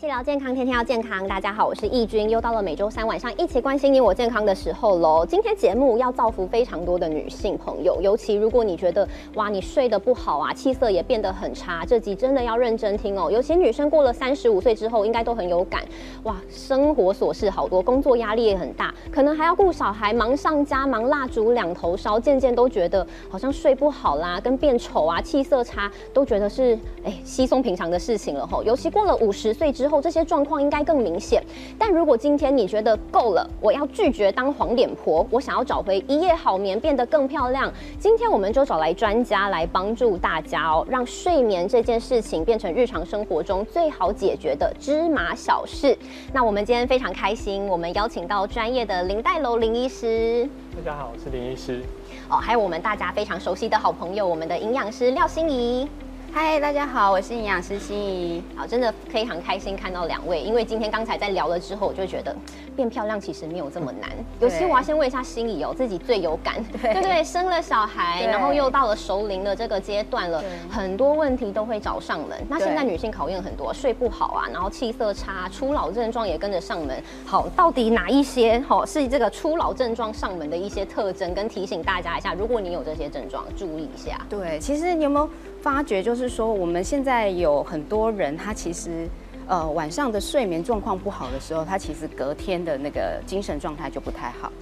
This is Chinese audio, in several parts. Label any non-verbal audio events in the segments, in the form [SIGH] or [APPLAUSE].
起聊健康，天天要健康。大家好，我是易君，又到了每周三晚上一起关心你我健康的时候喽。今天节目要造福非常多的女性朋友，尤其如果你觉得哇，你睡得不好啊，气色也变得很差，这集真的要认真听哦。尤其女生过了三十五岁之后，应该都很有感。哇，生活琐事好多，工作压力也很大，可能还要顾小孩，忙上加忙，蜡烛两头烧，渐渐都觉得好像睡不好啦，跟变丑啊，气色差，都觉得是哎稀松平常的事情了吼。尤其过了五十岁之后，这些状况应该更明显。但如果今天你觉得够了，我要拒绝当黄脸婆，我想要找回一夜好眠，变得更漂亮，今天我们就找来专家来帮助大家哦，让睡眠这件事情变成日常生活中最好解决的芝麻小事。那我们今天非常开心，我们邀请到专业的林黛楼林医师，大家好，我是林医师。哦，还有我们大家非常熟悉的好朋友，我们的营养师廖心怡。嗨，大家好，我是营养师心怡。好，真的非常开心看到两位，因为今天刚才在聊了之后，我就觉得变漂亮其实没有这么难。尤其我要先问一下心里哦，自己最有感，对不对？生了小孩，然后又到了熟龄的这个阶段了，很多问题都会找上门。那现在女性考验很多，睡不好啊，然后气色差，初老症状也跟着上门。好，到底哪一些好是这个初老症状上门的一些特征？跟提醒大家一下，如果你有这些症状，注意一下。对，其实你有没有发觉，就是说我们现在有很多人，他其实呃晚上的睡眠状况不好的时候，他其实隔天的那个精神状态就不太好。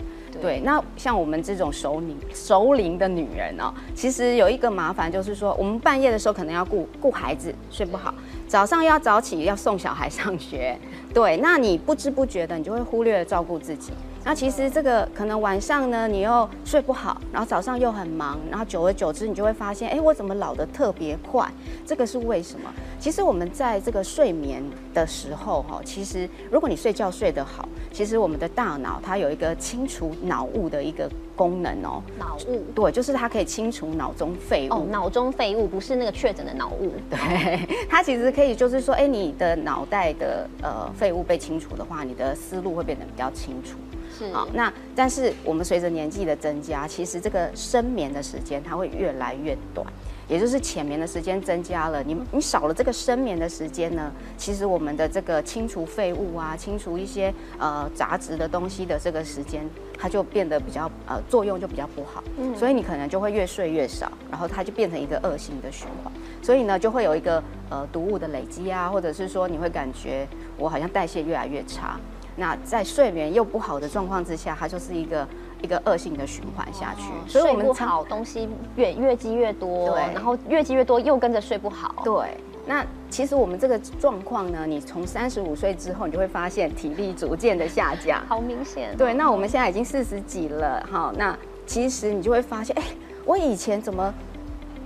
对，那像我们这种熟龄熟龄的女人哦，其实有一个麻烦就是说，我们半夜的时候可能要顾 [LAUGHS] 顾孩子睡不好，早上要早起要送小孩上学，对，那你不知不觉的你就会忽略了照顾自己。那其实这个可能晚上呢，你又睡不好，然后早上又很忙，然后久而久之，你就会发现，哎，我怎么老得特别快？这个是为什么？其实我们在这个睡眠的时候，哈，其实如果你睡觉睡得好，其实我们的大脑它有一个清除脑雾的一个功能哦。脑雾？对，就是它可以清除脑中废物。哦，脑中废物不是那个确诊的脑雾。对，它其实可以就是说，哎，你的脑袋的呃废物被清除的话，你的思路会变得比较清楚。是。好，那但是我们随着年纪的增加，其实这个深眠的时间它会越来越短，也就是浅眠的时间增加了，你你少了这个深眠的时间呢，其实我们的这个清除废物啊，清除一些呃杂质的东西的这个时间，它就变得比较呃作用就比较不好，嗯，所以你可能就会越睡越少，然后它就变成一个恶性的循环，所以呢就会有一个呃毒物的累积啊，或者是说你会感觉我好像代谢越来越差。那在睡眠又不好的状况之下，它就是一个一个恶性的循环下去。所以我们不好，东西越越积越多，对，然后越积越多又跟着睡不好。对，那其实我们这个状况呢，你从三十五岁之后，你就会发现体力逐渐的下降，好明显。对，那我们现在已经四十几了，哈，那其实你就会发现，哎，我以前怎么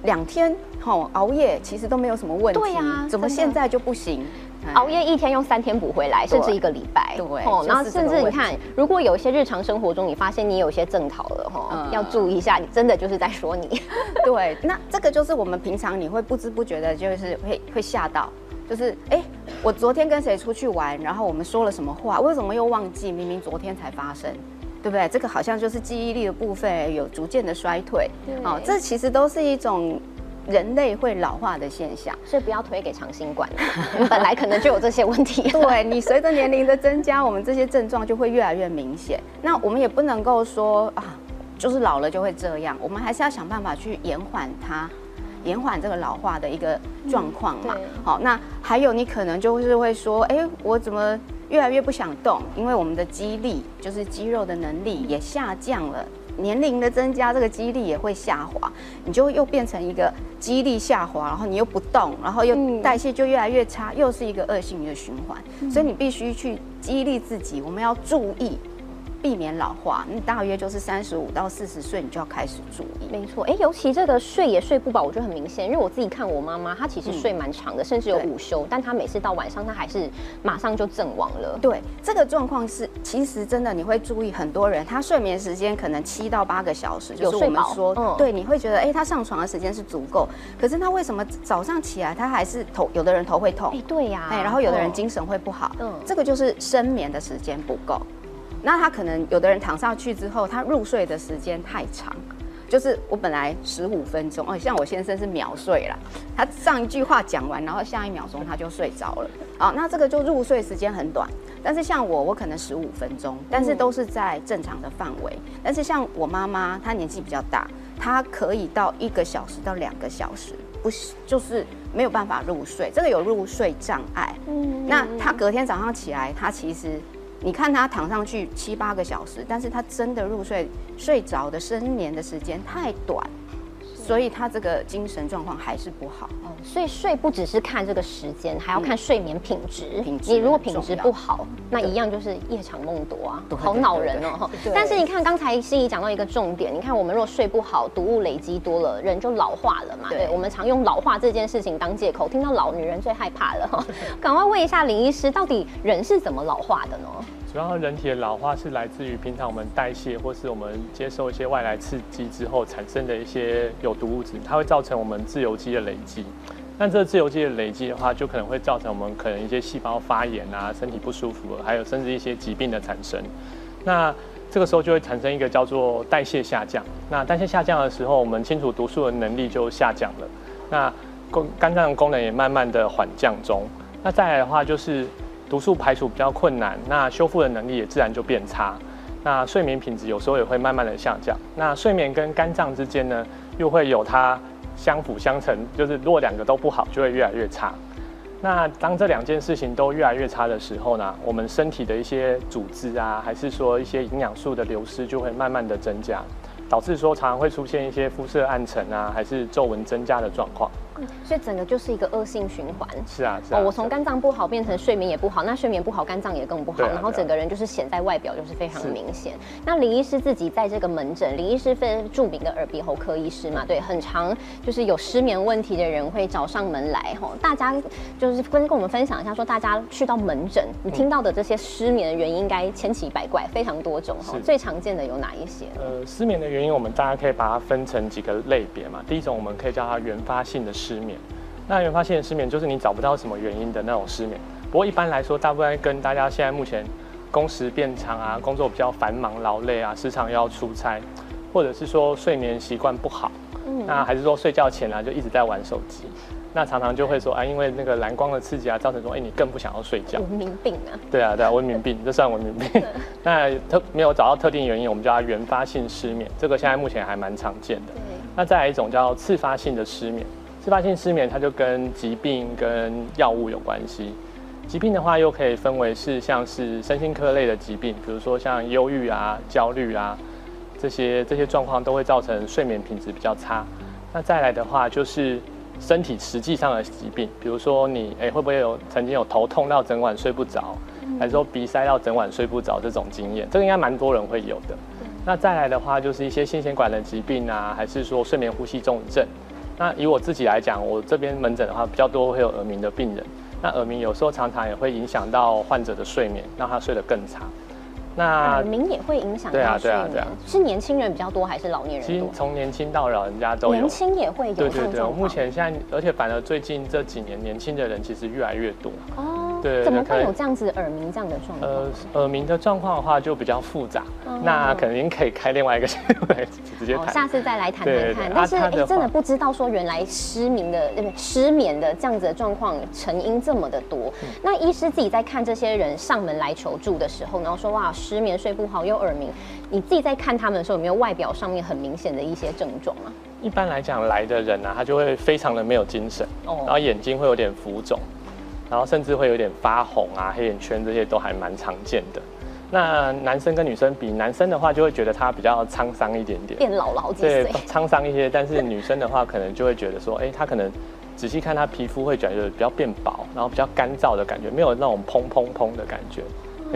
两天哈熬夜其实都没有什么问题，对呀，怎么现在就不行？熬夜一天用三天补回来，甚至一个礼拜。对，然后甚至你看，如果有一些日常生活中你发现你有些正逃了哈，要注意一下，你真的就是在说你。[LAUGHS] [LAUGHS] 对，那这个就是我们平常你会不知不觉的，就是会会吓到，就是哎，我昨天跟谁出去玩，然后我们说了什么话，为什么又忘记？明明昨天才发生，对不对？这个好像就是记忆力的部分有逐渐的衰退。哦，这其实都是一种。人类会老化的现象，所以不要推给长新冠，[LAUGHS] 本来可能就有这些问题。[LAUGHS] 对你随着年龄的增加，我们这些症状就会越来越明显。那我们也不能够说啊，就是老了就会这样，我们还是要想办法去延缓它，延缓这个老化的一个状况嘛。好，那还有你可能就是会说，哎，我怎么越来越不想动？因为我们的肌力，就是肌肉的能力也下降了。年龄的增加，这个肌力也会下滑，你就又变成一个肌力下滑，然后你又不动，然后又代谢就越来越差，又是一个恶性的循环。所以你必须去激励自己，我们要注意。避免老化，你大约就是三十五到四十岁，你就要开始注意。没错，哎，尤其这个睡也睡不饱，我觉得很明显，因为我自己看我妈妈，她其实睡蛮长的，甚至有午休，但她每次到晚上，她还是马上就阵亡了。对，这个状况是，其实真的你会注意，很多人他睡眠时间可能七到八个小时，就是我们说，对，你会觉得，哎，他上床的时间是足够，可是他为什么早上起来他还是头，有的人头会痛，哎，对呀，哎，然后有的人精神会不好，嗯，这个就是深眠的时间不够。那他可能有的人躺上去之后，他入睡的时间太长，就是我本来十五分钟哦，像我先生是秒睡啦，他上一句话讲完，然后下一秒钟他就睡着了。好，那这个就入睡时间很短。但是像我，我可能十五分钟，但是都是在正常的范围。但是像我妈妈，她年纪比较大，她可以到一个小时到两个小时，不是就是没有办法入睡，这个有入睡障碍。嗯，那她隔天早上起来，她其实。你看他躺上去七八个小时，但是他真的入睡、睡着的深眠的时间太短。所以他这个精神状况还是不好哦。所以睡不只是看这个时间，还要看睡眠品质。你如果品质不好，那一样就是夜长梦多啊，好恼人哦。但是你看刚才心怡讲到一个重点，你看我们若睡不好，毒物累积多了，人就老化了嘛。对，我们常用老化这件事情当借口，听到老女人最害怕了哈。[LAUGHS] 赶快问一下林医师，到底人是怎么老化的呢？主要人体的老化是来自于平常我们代谢或是我们接受一些外来刺激之后产生的一些有毒物质，它会造成我们自由基的累积。那这自由基的累积的话，就可能会造成我们可能一些细胞发炎啊，身体不舒服，还有甚至一些疾病的产生。那这个时候就会产生一个叫做代谢下降。那代谢下降的时候，我们清除毒素的能力就下降了。那肝肝脏的功能也慢慢的缓降中。那再来的话就是。毒素排除比较困难，那修复的能力也自然就变差，那睡眠品质有时候也会慢慢的下降。那睡眠跟肝脏之间呢，又会有它相辅相成，就是如果两个都不好，就会越来越差。那当这两件事情都越来越差的时候呢，我们身体的一些组织啊，还是说一些营养素的流失，就会慢慢的增加。导致说常常会出现一些肤色暗沉啊，还是皱纹增加的状况。所以整个就是一个恶性循环。是啊，是啊。我从肝脏不好变成睡眠也不好，那睡眠不好，肝脏也更不好，然后整个人就是显在外表就是非常明显。那李医师自己在这个门诊，李医师非著名的耳鼻喉科医师嘛，对，很长就是有失眠问题的人会找上门来吼，大家就是跟跟我们分享一下，说大家去到门诊，你听到的这些失眠的原因应该千奇百怪，非常多种哈。最常见的有哪一些？呃，失眠的原因我们大家可以把它分成几个类别嘛。第一种我们可以叫它原发性的失眠。那原发性的失眠就是你找不到什么原因的那种失眠。不过一般来说，大部分跟大家现在目前工时变长啊，工作比较繁忙劳累啊，时常要出差，或者是说睡眠习惯不好，嗯那还是说睡觉前啊就一直在玩手机，那常常就会说啊，因为那个蓝光的刺激啊，造成说哎你更不想要睡觉。文明病啊。对啊对啊，文明病，[LAUGHS] 这算文明病。[LAUGHS] 那特没有找到特定原因，我们叫它原发性失眠，这个现在目前还蛮常见的。那再来一种叫次发性的失眠。自发性失眠，它就跟疾病跟药物有关系。疾病的话，又可以分为是像是身心科类的疾病，比如说像忧郁啊、焦虑啊这些这些状况，都会造成睡眠品质比较差。那再来的话，就是身体实际上的疾病，比如说你哎会不会有曾经有头痛到整晚睡不着，还是说鼻塞到整晚睡不着这种经验？这个应该蛮多人会有的。那再来的话，就是一些心血管的疾病啊，还是说睡眠呼吸综合症。那以我自己来讲，我这边门诊的话比较多会有耳鸣的病人。那耳鸣有时候常常也会影响到患者的睡眠，让他睡得更差。那耳鸣也会影响到睡眠，是年轻人比较多还是老年人？其实从年轻到老人家都有。年轻也会有。对对对，目前现在，而且反而最近这几年，年轻的人其实越来越多。哦。对，怎么会有这样子耳鸣这样的状况？呃，耳鸣的状况的话就比较复杂，那肯定可以开另外一个来直接谈，下次再来谈谈看。但是哎，真的不知道说原来失眠的？失眠的这样子的状况成因这么的多。那医师自己在看这些人上门来求助的时候，然后说哇失眠睡不好又耳鸣，你自己在看他们的时候有没有外表上面很明显的一些症状啊？一般来讲来的人呢，他就会非常的没有精神，然后眼睛会有点浮肿。然后甚至会有点发红啊，黑眼圈这些都还蛮常见的。那男生跟女生比，男生的话就会觉得他比较沧桑一点点，变老了好几岁，沧桑一些。但是女生的话，可能就会觉得说，哎，他可能仔细看他皮肤会觉得比较变薄，然后比较干燥的感觉，没有那种砰砰砰的感觉。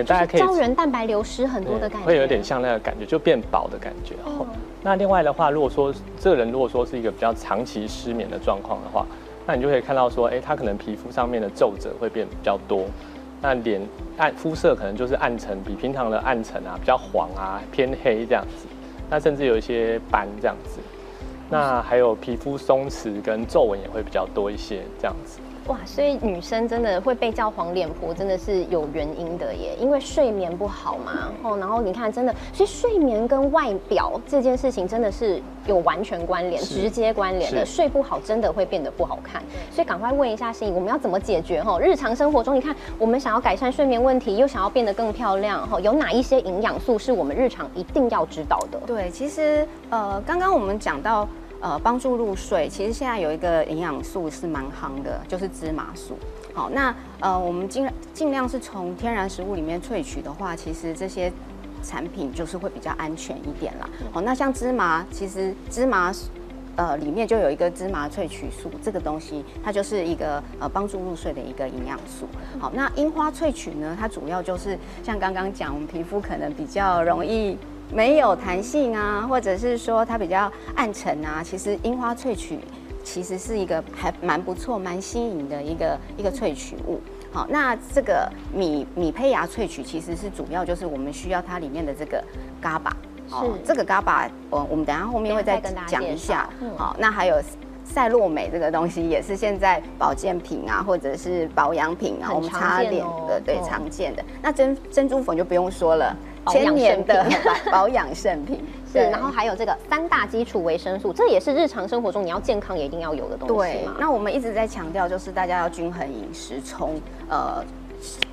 大家可以胶原蛋白流失很多的感觉，会有点像那个感觉，就变薄的感觉。那另外的话，如果说这个人如果说是一个比较长期失眠的状况的话，那你就可以看到说，哎，他可能皮肤上面的皱褶会变比较多，那脸暗肤色可能就是暗沉，比平常的暗沉啊，比较黄啊，偏黑这样子，那甚至有一些斑这样子，那还有皮肤松弛跟皱纹也会比较多一些这样子。哇，所以女生真的会被叫黄脸婆，真的是有原因的耶，因为睡眠不好嘛。哦，然后你看，真的，所以睡眠跟外表这件事情真的是有完全关联、直接关联的。睡不好真的会变得不好看，所以赶快问一下心怡，我们要怎么解决？哈，日常生活中，你看我们想要改善睡眠问题，又想要变得更漂亮，哈，有哪一些营养素是我们日常一定要知道的？对，其实呃，刚刚我们讲到。呃，帮助入睡，其实现在有一个营养素是蛮夯的，就是芝麻素。好，那呃，我们尽尽量是从天然食物里面萃取的话，其实这些产品就是会比较安全一点啦。好，那像芝麻，其实芝麻呃里面就有一个芝麻萃取素，这个东西它就是一个呃帮助入睡的一个营养素。好，那樱花萃取呢，它主要就是像刚刚讲，我们皮肤可能比较容易。没有弹性啊，或者是说它比较暗沉啊，其实樱花萃取其实是一个还蛮不错、蛮新颖的一个一个萃取物。好，那这个米米胚芽萃取其实是主要就是我们需要它里面的这个伽巴。好这个伽巴，我我们等下后面会再跟大家讲一下。好，那还有赛洛美这个东西也是现在保健品啊，或者是保养品啊，我们擦脸的对常见的。那珍珍珠粉就不用说了。千年的 [LAUGHS] 保养圣品 [LAUGHS] 是，然后还有这个三大基础维生素，这也是日常生活中你要健康也一定要有的东西对，那我们一直在强调，就是大家要均衡饮食，从呃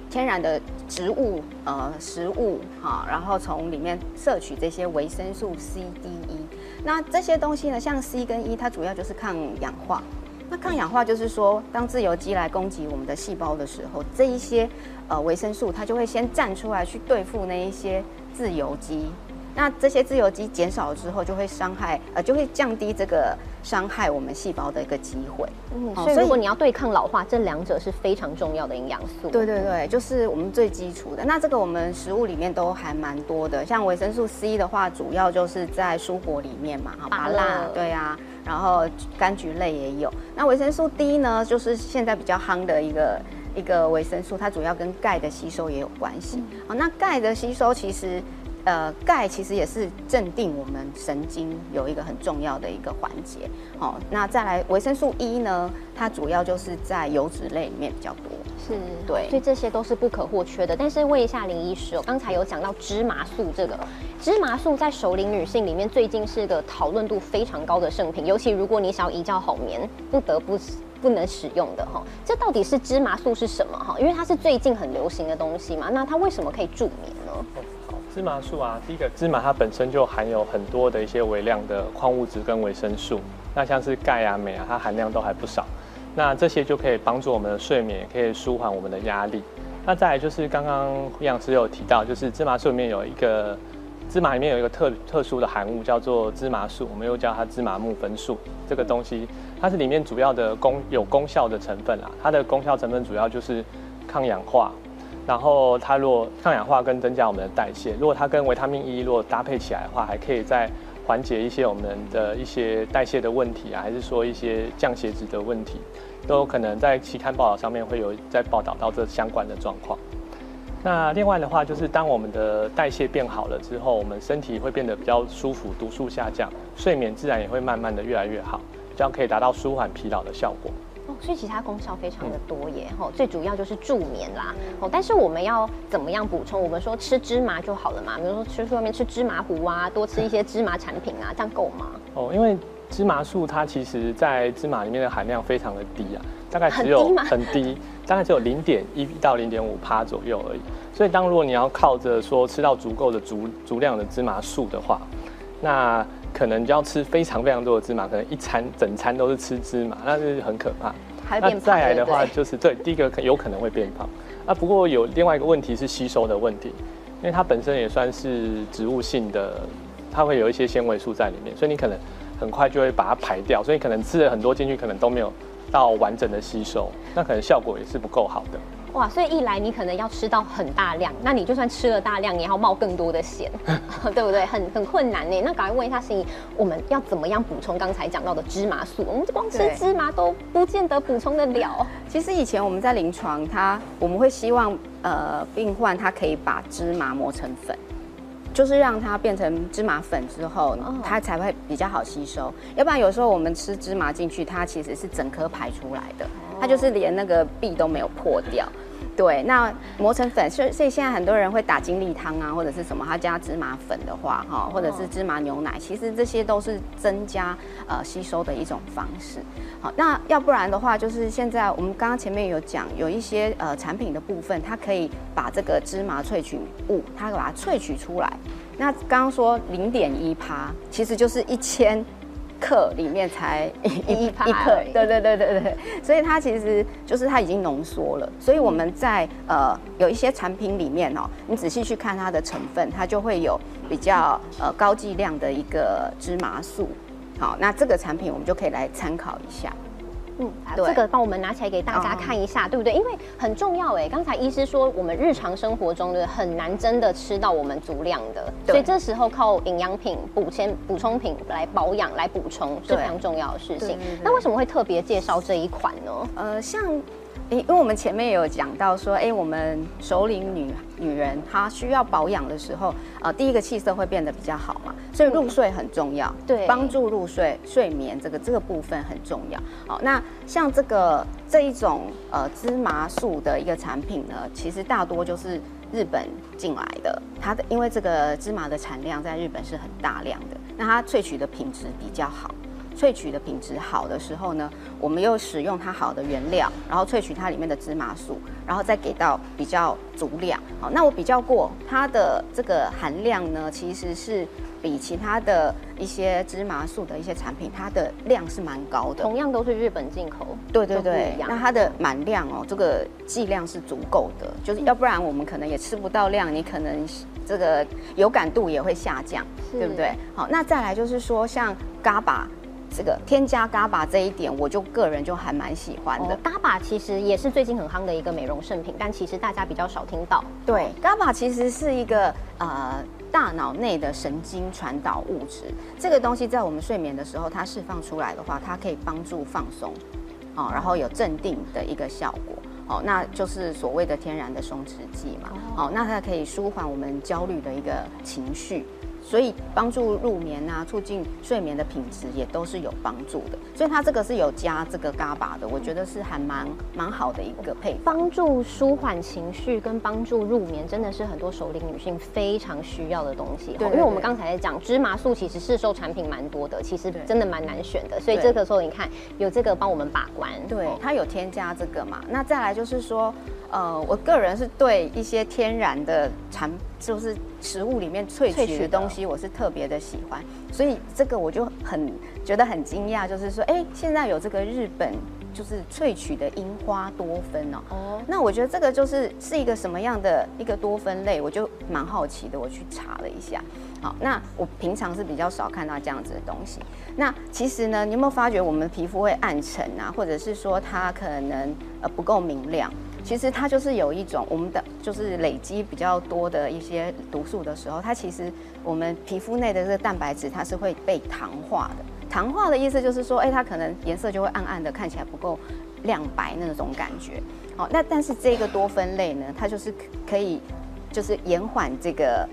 天然的植物呃食物哈，然后从里面摄取这些维生素 C、D、E。那这些东西呢，像 C 跟 E，它主要就是抗氧化。那抗氧化就是说，当自由基来攻击我们的细胞的时候，这一些呃维生素它就会先站出来去对付那一些自由基。那这些自由基减少了之后，就会伤害呃就会降低这个伤害我们细胞的一个机会。嗯，所以如果你要对抗老化，这两者是非常重要的营养素。对对对，就是我们最基础的。那这个我们食物里面都还蛮多的，像维生素 C 的话，主要就是在蔬果里面嘛，哈，芭辣，对啊。然后柑橘类也有，那维生素 D 呢，就是现在比较夯的一个一个维生素，它主要跟钙的吸收也有关系。好，那钙的吸收其实。呃，钙其实也是镇定我们神经有一个很重要的一个环节。好，那再来维生素 E 呢？它主要就是在油脂类里面比较多。是，对，所以这些都是不可或缺的。但是问一下林医师哦，刚才有讲到芝麻素这个，芝麻素在熟龄女性里面最近是个讨论度非常高的圣品，尤其如果你想要一觉好眠，不得不不能使用的哈。这到底是芝麻素是什么哈？因为它是最近很流行的东西嘛，那它为什么可以助眠呢？芝麻素啊，第一个芝麻它本身就含有很多的一些微量的矿物质跟维生素，那像是钙啊、镁啊，它含量都还不少。那这些就可以帮助我们的睡眠，也可以舒缓我们的压力。那再来就是刚刚营养师有提到，就是芝麻素里面有一个芝麻里面有一个特特殊的含物叫做芝麻素，我们又叫它芝麻木酚素。这个东西它是里面主要的功有功效的成分啊，它的功效成分主要就是抗氧化。然后它若抗氧化跟增加我们的代谢，如果它跟维他命 E 如果搭配起来的话，还可以再缓解一些我们的一些代谢的问题啊，还是说一些降血脂的问题，都有可能在期刊报道上面会有在报道到这相关的状况。那另外的话，就是当我们的代谢变好了之后，我们身体会变得比较舒服，毒素下降，睡眠自然也会慢慢的越来越好，这样可以达到舒缓疲劳的效果。所以其他功效非常的多耶，吼，最主要就是助眠啦，哦，但是我们要怎么样补充？我们说吃芝麻就好了嘛，比如说吃外面吃芝麻糊啊，多吃一些芝麻产品啊，这样够吗？哦，因为芝麻素它其实在芝麻里面的含量非常的低啊，大概只有很低，大概只有零点一到零点五帕左右而已。所以当如果你要靠着说吃到足够的足足量的芝麻素的话，那可能就要吃非常非常多的芝麻，可能一餐整餐都是吃芝麻，那是很可怕。那再来的话，就是对第一个有可能会变胖。啊，不过有另外一个问题是吸收的问题，因为它本身也算是植物性的，它会有一些纤维素在里面，所以你可能很快就会把它排掉，所以可能吃了很多进去，可能都没有到完整的吸收，那可能效果也是不够好的。哇，所以一来你可能要吃到很大量，那你就算吃了大量，你也要冒更多的险，[LAUGHS] 对不对？很很困难呢。那赶快问一下心怡，我们要怎么样补充刚才讲到的芝麻素？我们光吃芝麻都不见得补充得了。[LAUGHS] 其实以前我们在临床，它我们会希望呃病患他可以把芝麻磨成粉，就是让它变成芝麻粉之后，它才会比较好吸收。要不然有时候我们吃芝麻进去，它其实是整颗排出来的。它就是连那个壁都没有破掉。对，那磨成粉，所以所以现在很多人会打精力汤啊，或者是什么，他加芝麻粉的话，哈，或者是芝麻牛奶，其实这些都是增加呃吸收的一种方式。好，那要不然的话，就是现在我们刚刚前面有讲，有一些呃产品的部分，它可以把这个芝麻萃取物，它把它萃取出来。那刚刚说零点一趴，其实就是一千。克里面才一一克，对对对对对，所以它其实就是它已经浓缩了。所以我们在呃有一些产品里面哦，你仔细去看它的成分，它就会有比较呃高剂量的一个芝麻素。好，那这个产品我们就可以来参考一下。嗯，这个帮我们拿起来给大家看一下，对不对？因为很重要哎。刚才医师说，我们日常生活中的很难真的吃到我们足量的，所以这时候靠营养品、补铅、补充品来保养、来补充是非常重要的事情。那为什么会特别介绍这一款呢？呃，像。因为我们前面也有讲到说，哎，我们首领女女人她需要保养的时候，呃，第一个气色会变得比较好嘛，所以入睡很重要，对，帮助入睡睡眠这个这个部分很重要。好，那像这个这一种呃芝麻素的一个产品呢，其实大多就是日本进来的，它的因为这个芝麻的产量在日本是很大量的，那它萃取的品质比较好。萃取的品质好的时候呢，我们又使用它好的原料，然后萃取它里面的芝麻素，然后再给到比较足量。好，那我比较过它的这个含量呢，其实是比其他的一些芝麻素的一些产品，它的量是蛮高的。同样都是日本进口，对对对。那它的满量哦，这个剂量是足够的，就是要不然我们可能也吃不到量，你可能这个有感度也会下降，对不对？好，那再来就是说像嘎巴。这个添加嘎巴这一点，我就个人就还蛮喜欢的。嘎巴其实也是最近很夯的一个美容圣品，但其实大家比较少听到。对，嘎巴其实是一个呃大脑内的神经传导物质，这个东西在我们睡眠的时候，它释放出来的话，它可以帮助放松，哦，然后有镇定的一个效果，哦，那就是所谓的天然的松弛剂嘛，哦，那它可以舒缓我们焦虑的一个情绪。所以帮助入眠啊，促进睡眠的品质也都是有帮助的。所以它这个是有加这个嘎巴的，我觉得是还蛮蛮好的一个配方。帮助舒缓情绪跟帮助入眠，真的是很多熟龄女性非常需要的东西。对，因为我们刚才在讲芝麻素，其实市售产品蛮多的，其实真的蛮难选的。所以这个时候你看有这个帮我们把关，对，它有添加这个嘛。那再来就是说。呃，我个人是对一些天然的产，就是食物里面萃取的东西，我是特别的喜欢，所以这个我就很觉得很惊讶，就是说，哎，现在有这个日本就是萃取的樱花多酚哦，哦，那我觉得这个就是是一个什么样的一个多酚类，我就蛮好奇的，我去查了一下，好，那我平常是比较少看到这样子的东西，那其实呢，你有没有发觉我们皮肤会暗沉啊，或者是说它可能呃不够明亮？其实它就是有一种我们的就是累积比较多的一些毒素的时候，它其实我们皮肤内的这个蛋白质它是会被糖化的。糖化的意思就是说，哎，它可能颜色就会暗暗的，看起来不够亮白那种感觉。好，那但是这个多酚类呢，它就是可以就是延缓这个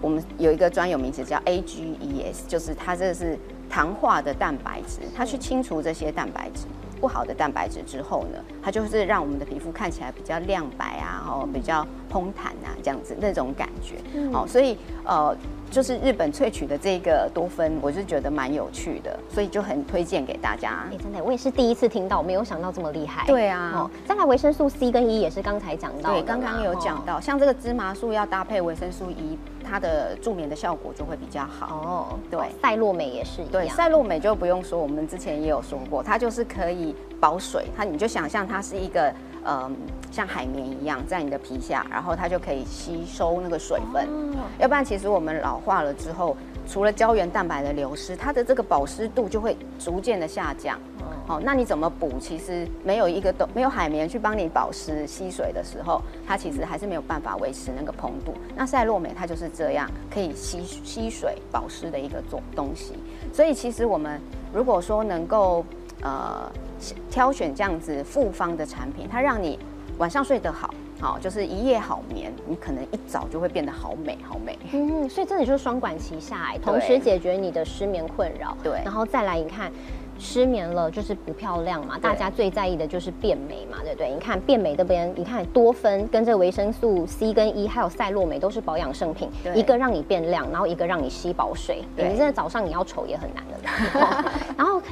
我们有一个专有名词叫 AGEs，就是它这是糖化的蛋白质，它去清除这些蛋白质。不好的蛋白质之后呢，它就是让我们的皮肤看起来比较亮白啊，哦，比较蓬弹啊，这样子那种感觉。嗯哦，所以呃，就是日本萃取的这个多酚，我就觉得蛮有趣的，所以就很推荐给大家。哎，真的，我也是第一次听到，没有想到这么厉害。对啊，哦，再来维生素 C 跟 E 也是刚才讲到，对，刚刚有讲到，像这个芝麻素要搭配维生素 E。它的助眠的效果就会比较好哦。对，赛洛美也是一样。对，赛洛美就不用说，我们之前也有说过，它就是可以保水。它你就想象它是一个嗯像海绵一样在你的皮下，然后它就可以吸收那个水分。要不然其实我们老化了之后，除了胶原蛋白的流失，它的这个保湿度就会逐渐的下降。哦，那你怎么补？其实没有一个都没有海绵去帮你保湿吸水的时候，它其实还是没有办法维持那个蓬度。那赛洛美它就是这样，可以吸吸水保湿的一个做东西。所以其实我们如果说能够呃挑选这样子复方的产品，它让你晚上睡得好。好，就是一夜好眠，你可能一早就会变得好美，好美。嗯，所以这里就是双管齐下，同时解决你的失眠困扰。对，然后再来，你看失眠了就是不漂亮嘛，大家最在意的就是变美嘛，对不对？你看变美这边，你看多酚跟这维生素 C 跟 E 还有赛洛美都是保养圣品，一个让你变亮，然后一个让你吸饱水，你真的早上你要丑也很难的。[LAUGHS] 然后。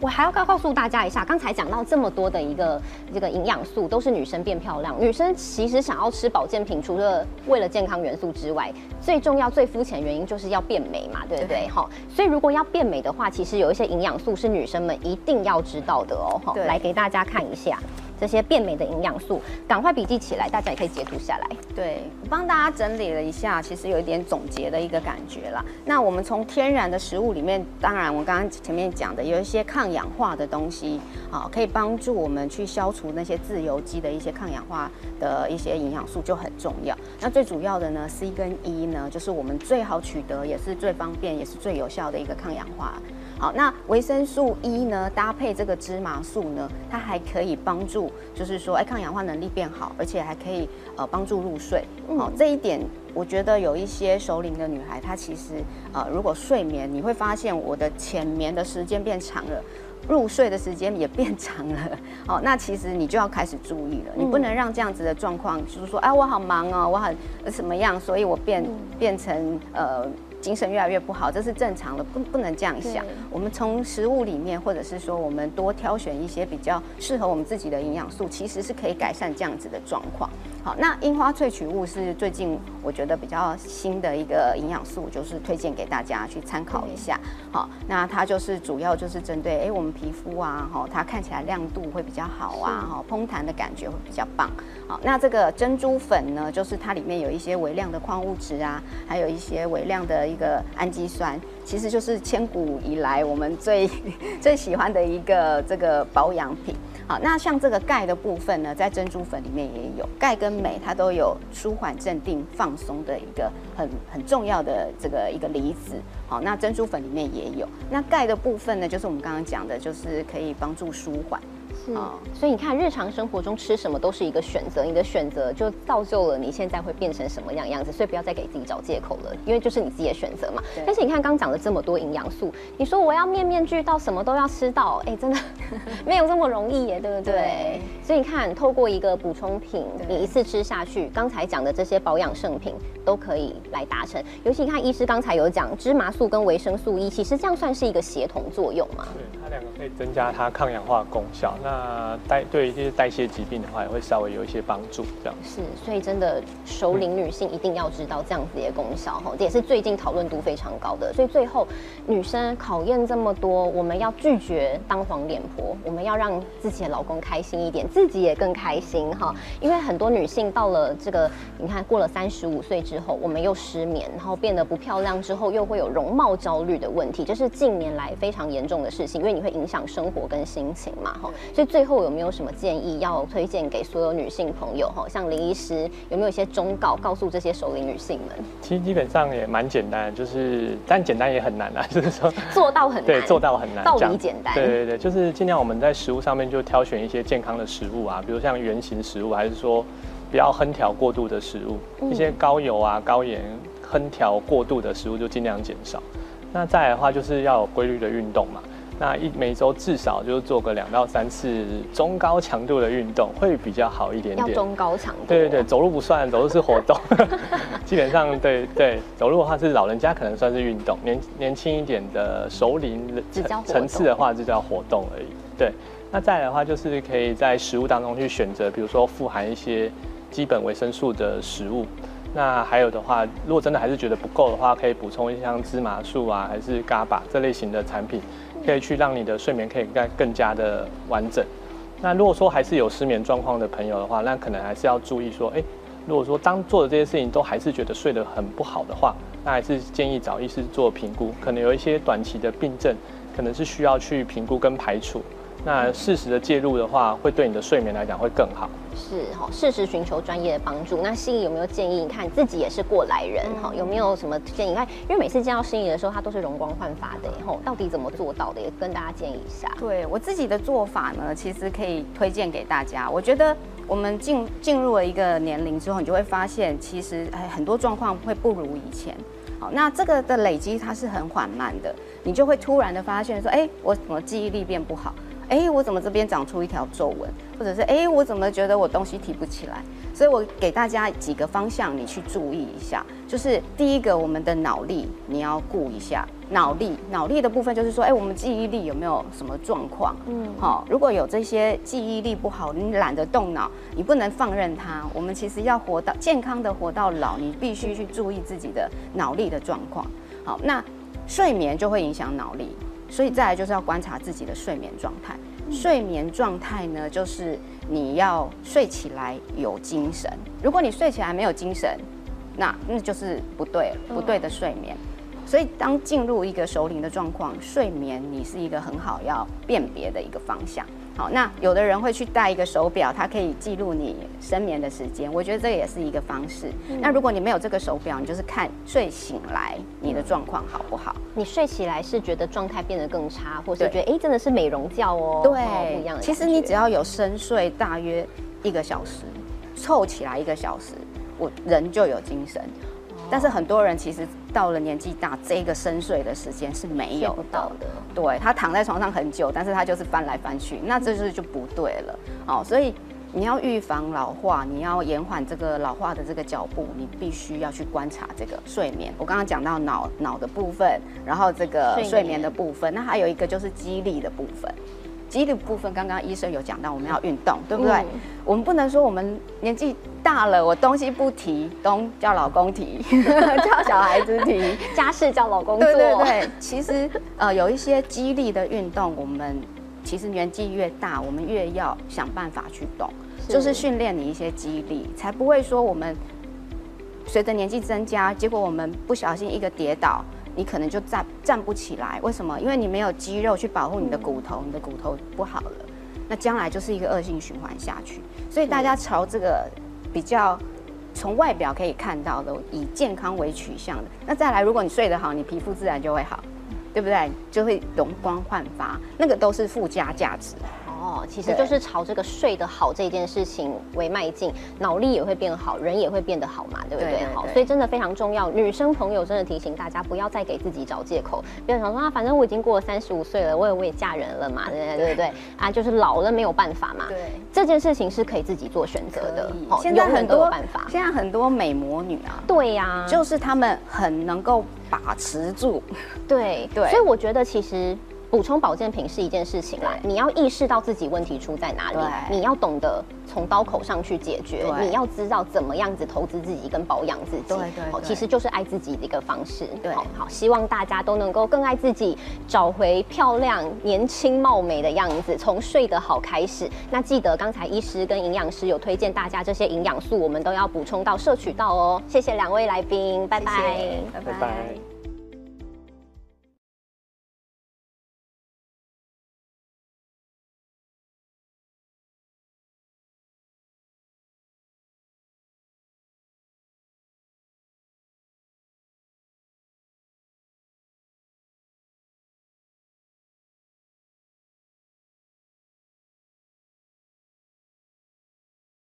我还要告告诉大家一下，刚才讲到这么多的一个这个营养素，都是女生变漂亮。女生其实想要吃保健品，除了为了健康元素之外，最重要、最肤浅原因就是要变美嘛，对不对？哈，所以如果要变美的话，其实有一些营养素是女生们一定要知道的哦。哈，来给大家看一下。这些变美的营养素，赶快笔记起来，大家也可以截图下来。对，我帮大家整理了一下，其实有一点总结的一个感觉啦。那我们从天然的食物里面，当然我刚刚前面讲的有一些抗氧化的东西，啊，可以帮助我们去消除那些自由基的一些抗氧化的一些营养素就很重要。那最主要的呢，C 跟 E 呢，就是我们最好取得，也是最方便，也是最有效的一个抗氧化。好，那维生素 E 呢？搭配这个芝麻素呢，它还可以帮助，就是说，哎，抗氧化能力变好，而且还可以呃帮助入睡。好，这一点我觉得有一些熟龄的女孩，她其实呃，如果睡眠，你会发现我的浅眠的时间变长了，入睡的时间也变长了。好，那其实你就要开始注意了，你不能让这样子的状况，就是说，哎，我好忙哦，我很什么样，所以我变变成呃。精神越来越不好，这是正常的，不不能这样想。我们从食物里面，或者是说我们多挑选一些比较适合我们自己的营养素，其实是可以改善这样子的状况。好，那樱花萃取物是最近我觉得比较新的一个营养素，就是推荐给大家去参考一下。好，那它就是主要就是针对哎我们皮肤啊，哈，它看起来亮度会比较好啊，哈，蓬弹的感觉会比较棒。好，那这个珍珠粉呢，就是它里面有一些微量的矿物质啊，还有一些微量的。一个氨基酸，其实就是千古以来我们最 [LAUGHS] 最喜欢的一个这个保养品。好，那像这个钙的部分呢，在珍珠粉里面也有钙跟镁，它都有舒缓、镇定、放松的一个很很重要的这个一个离子。好，那珍珠粉里面也有。那钙的部分呢，就是我们刚刚讲的，就是可以帮助舒缓。啊，所以你看，日常生活中吃什么都是一个选择，你的选择就造就了你现在会变成什么样样子。所以不要再给自己找借口了，因为就是你自己的选择嘛。但是你看刚讲了这么多营养素，你说我要面面俱到，什么都要吃到，哎，真的 [LAUGHS] 没有这么容易耶，对不对？所以你看，透过一个补充品，你一次吃下去，刚才讲的这些保养圣品都可以来达成。尤其你看，医师刚才有讲芝麻素跟维生素 E，其实这样算是一个协同作用嘛？对，它两个可以增加它抗氧化功效。那代对一些代谢疾病的话，也会稍微有一些帮助，这样是，所以真的熟龄女性一定要知道这样子的功效哈，这也是最近讨论度非常高的。所以最后女生考验这么多，我们要拒绝当黄脸婆，我们要让自己的老公开心一点，自己也更开心哈。因为很多女性到了这个，你看过了三十五岁之后，我们又失眠，然后变得不漂亮之后，又会有容貌焦虑的问题，这是近年来非常严重的事情，因为你会影响生活跟心情嘛哈，所以。最后有没有什么建议要推荐给所有女性朋友？哈，像林医师有没有一些忠告，告诉这些首领女性们？其实基本上也蛮简单，就是但简单也很难啊，[LAUGHS] 就是说做到很难，对，做到很难，道理简单，对对对，就是尽量我们在食物上面就挑选一些健康的食物啊，比如像圆形食物，还是说不要烹调过度的食物，一些高油啊、高盐、烹调过度的食物就尽量减少。那再来的话，就是要有规律的运动嘛。那一每周至少就做个两到三次中高强度的运动，会比较好一点点。要中高强度。对对对，走路不算，走路是活动。[LAUGHS] 基本上，对对，走路的话是老人家可能算是运动，年年轻一点的熟龄层层次的话就叫活动而已。对，那再来的话就是可以在食物当中去选择，比如说富含一些基本维生素的食物。那还有的话，如果真的还是觉得不够的话，可以补充一些像芝麻素啊，还是嘎巴这类型的产品。可以去让你的睡眠可以更更加的完整。那如果说还是有失眠状况的朋友的话，那可能还是要注意说，哎，如果说当做的这些事情都还是觉得睡得很不好的话，那还是建议找医师做评估。可能有一些短期的病症，可能是需要去评估跟排除。那适时的介入的话，会对你的睡眠来讲会更好。是哈，适时寻求专业的帮助。那心仪有没有建议？你看自己也是过来人哈，有没有什么建议？你看，因为每次见到心仪的时候，他都是容光焕发的，吼，到底怎么做到的？也跟大家建议一下。对我自己的做法呢，其实可以推荐给大家。我觉得我们进进入了一个年龄之后，你就会发现，其实哎，很多状况会不如以前。好，那这个的累积它是很缓慢的，你就会突然的发现说，哎，我怎么记忆力变不好？哎，我怎么这边长出一条皱纹？或者是哎，我怎么觉得我东西提不起来？所以我给大家几个方向，你去注意一下。就是第一个，我们的脑力你要顾一下。脑力，脑力的部分就是说，哎，我们记忆力有没有什么状况？嗯，好，如果有这些记忆力不好，你懒得动脑，你不能放任它。我们其实要活到健康的活到老，你必须去注意自己的脑力的状况。好，那睡眠就会影响脑力，所以再来就是要观察自己的睡眠状态。睡眠状态呢，就是你要睡起来有精神。如果你睡起来没有精神，那那就是不对，不对的睡眠。所以，当进入一个熟龄的状况，睡眠你是一个很好要辨别的一个方向。好，那有的人会去戴一个手表，它可以记录你深眠的时间。我觉得这也是一个方式。那如果你没有这个手表，你就是看睡醒来你的状况好不好？你睡起来是觉得状态变得更差，或是觉得哎真的是美容觉哦？对，不一样的。其实你只要有深睡大约一个小时，凑起来一个小时，我人就有精神。但是很多人其实到了年纪大，这个深睡的时间是没有到的。对他躺在床上很久，但是他就是翻来翻去，那这是就不对了。哦，所以你要预防老化，你要延缓这个老化的这个脚步，你必须要去观察这个睡眠。我刚刚讲到脑脑的部分，然后这个睡眠的部分，那还有一个就是肌力的部分。肌的部分，刚刚医生有讲到，我们要运动，对不对？我们不能说我们年纪大了，我东西不提，东叫老公提，[LAUGHS] 叫小孩子提，家事叫老公做。对对对，其实呃，有一些肌力的运动，我们其实年纪越大，我们越要想办法去动，就是训练你一些肌力，才不会说我们随着年纪增加，结果我们不小心一个跌倒。你可能就站站不起来，为什么？因为你没有肌肉去保护你的骨头，你的骨头不好了，那将来就是一个恶性循环下去。所以大家朝这个比较从外表可以看到的，以健康为取向的，那再来，如果你睡得好，你皮肤自然就会好，对不对？就会容光焕发，那个都是附加价值。哦，其实就是朝这个睡得好这件事情为迈进，脑力也会变好，人也会变得好嘛，对不对？好，所以真的非常重要。女生朋友真的提醒大家，不要再给自己找借口，不要想说啊，反正我已经过了三十五岁了，我也我也嫁人了嘛，对对对啊，就是老了没有办法嘛。对，这件事情是可以自己做选择的。现在很多办法，现在很多美魔女啊，对呀，就是她们很能够把持住。对对，所以我觉得其实。补充保健品是一件事情啦，你要意识到自己问题出在哪里，你要懂得从刀口上去解决，你要知道怎么样子投资自己跟保养自己，对对，其实就是爱自己的一个方式。对，好，希望大家都能够更爱自己，找回漂亮、年轻、貌美的样子，从睡得好开始。那记得刚才医师跟营养师有推荐大家这些营养素，我们都要补充到摄取到哦。谢谢两位来宾，拜拜，拜拜。